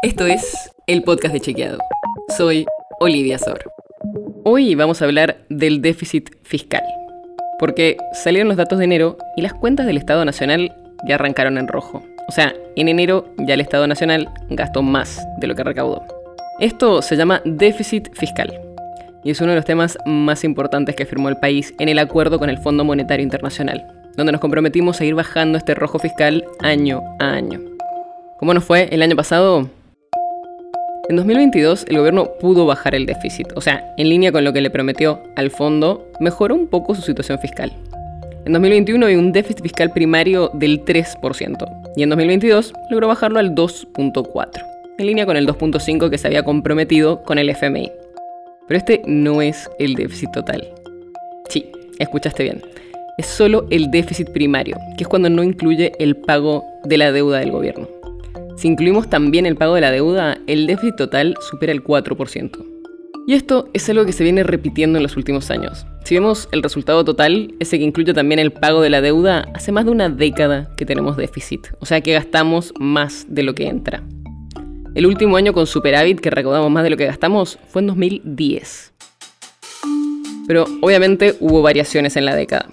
Esto es el podcast de Chequeado. Soy Olivia Sor. Hoy vamos a hablar del déficit fiscal. Porque salieron los datos de enero y las cuentas del Estado Nacional ya arrancaron en rojo. O sea, en enero ya el Estado Nacional gastó más de lo que recaudó. Esto se llama déficit fiscal y es uno de los temas más importantes que firmó el país en el acuerdo con el Fondo Monetario Internacional, donde nos comprometimos a ir bajando este rojo fiscal año a año. ¿Cómo nos fue el año pasado? En 2022 el gobierno pudo bajar el déficit, o sea, en línea con lo que le prometió al fondo, mejoró un poco su situación fiscal. En 2021 hay un déficit fiscal primario del 3% y en 2022 logró bajarlo al 2.4%, en línea con el 2.5% que se había comprometido con el FMI. Pero este no es el déficit total. Sí, escuchaste bien. Es solo el déficit primario, que es cuando no incluye el pago de la deuda del gobierno. Si incluimos también el pago de la deuda, el déficit total supera el 4%. Y esto es algo que se viene repitiendo en los últimos años. Si vemos el resultado total, ese que incluye también el pago de la deuda, hace más de una década que tenemos déficit, o sea que gastamos más de lo que entra. El último año con superávit que recaudamos más de lo que gastamos fue en 2010. Pero obviamente hubo variaciones en la década.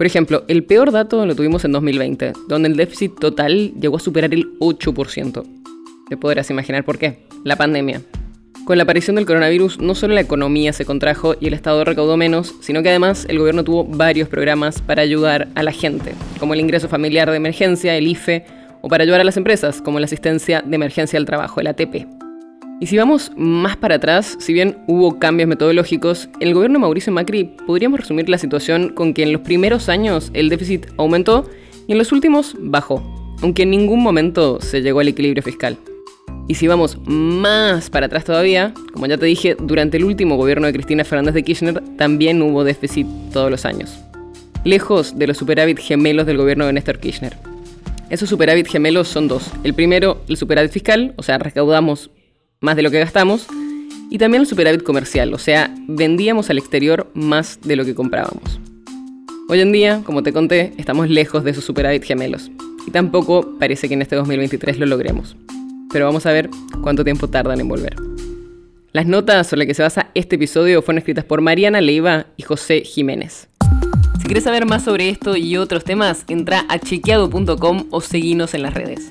Por ejemplo, el peor dato lo tuvimos en 2020, donde el déficit total llegó a superar el 8%. Te podrás imaginar por qué. La pandemia. Con la aparición del coronavirus, no solo la economía se contrajo y el Estado recaudó menos, sino que además el gobierno tuvo varios programas para ayudar a la gente, como el ingreso familiar de emergencia, el IFE, o para ayudar a las empresas, como la asistencia de emergencia al trabajo, el ATP. Y si vamos más para atrás, si bien hubo cambios metodológicos, el gobierno de Mauricio Macri podríamos resumir la situación con que en los primeros años el déficit aumentó y en los últimos bajó, aunque en ningún momento se llegó al equilibrio fiscal. Y si vamos más para atrás todavía, como ya te dije, durante el último gobierno de Cristina Fernández de Kirchner también hubo déficit todos los años. Lejos de los superávit gemelos del gobierno de Néstor Kirchner. Esos superávit gemelos son dos. El primero, el superávit fiscal, o sea, recaudamos más de lo que gastamos, y también el superávit comercial, o sea, vendíamos al exterior más de lo que comprábamos. Hoy en día, como te conté, estamos lejos de esos superávit gemelos, y tampoco parece que en este 2023 lo logremos. Pero vamos a ver cuánto tiempo tardan en volver. Las notas sobre las que se basa este episodio fueron escritas por Mariana Leiva y José Jiménez. Si quieres saber más sobre esto y otros temas, entra a chequeado.com o seguinos en las redes.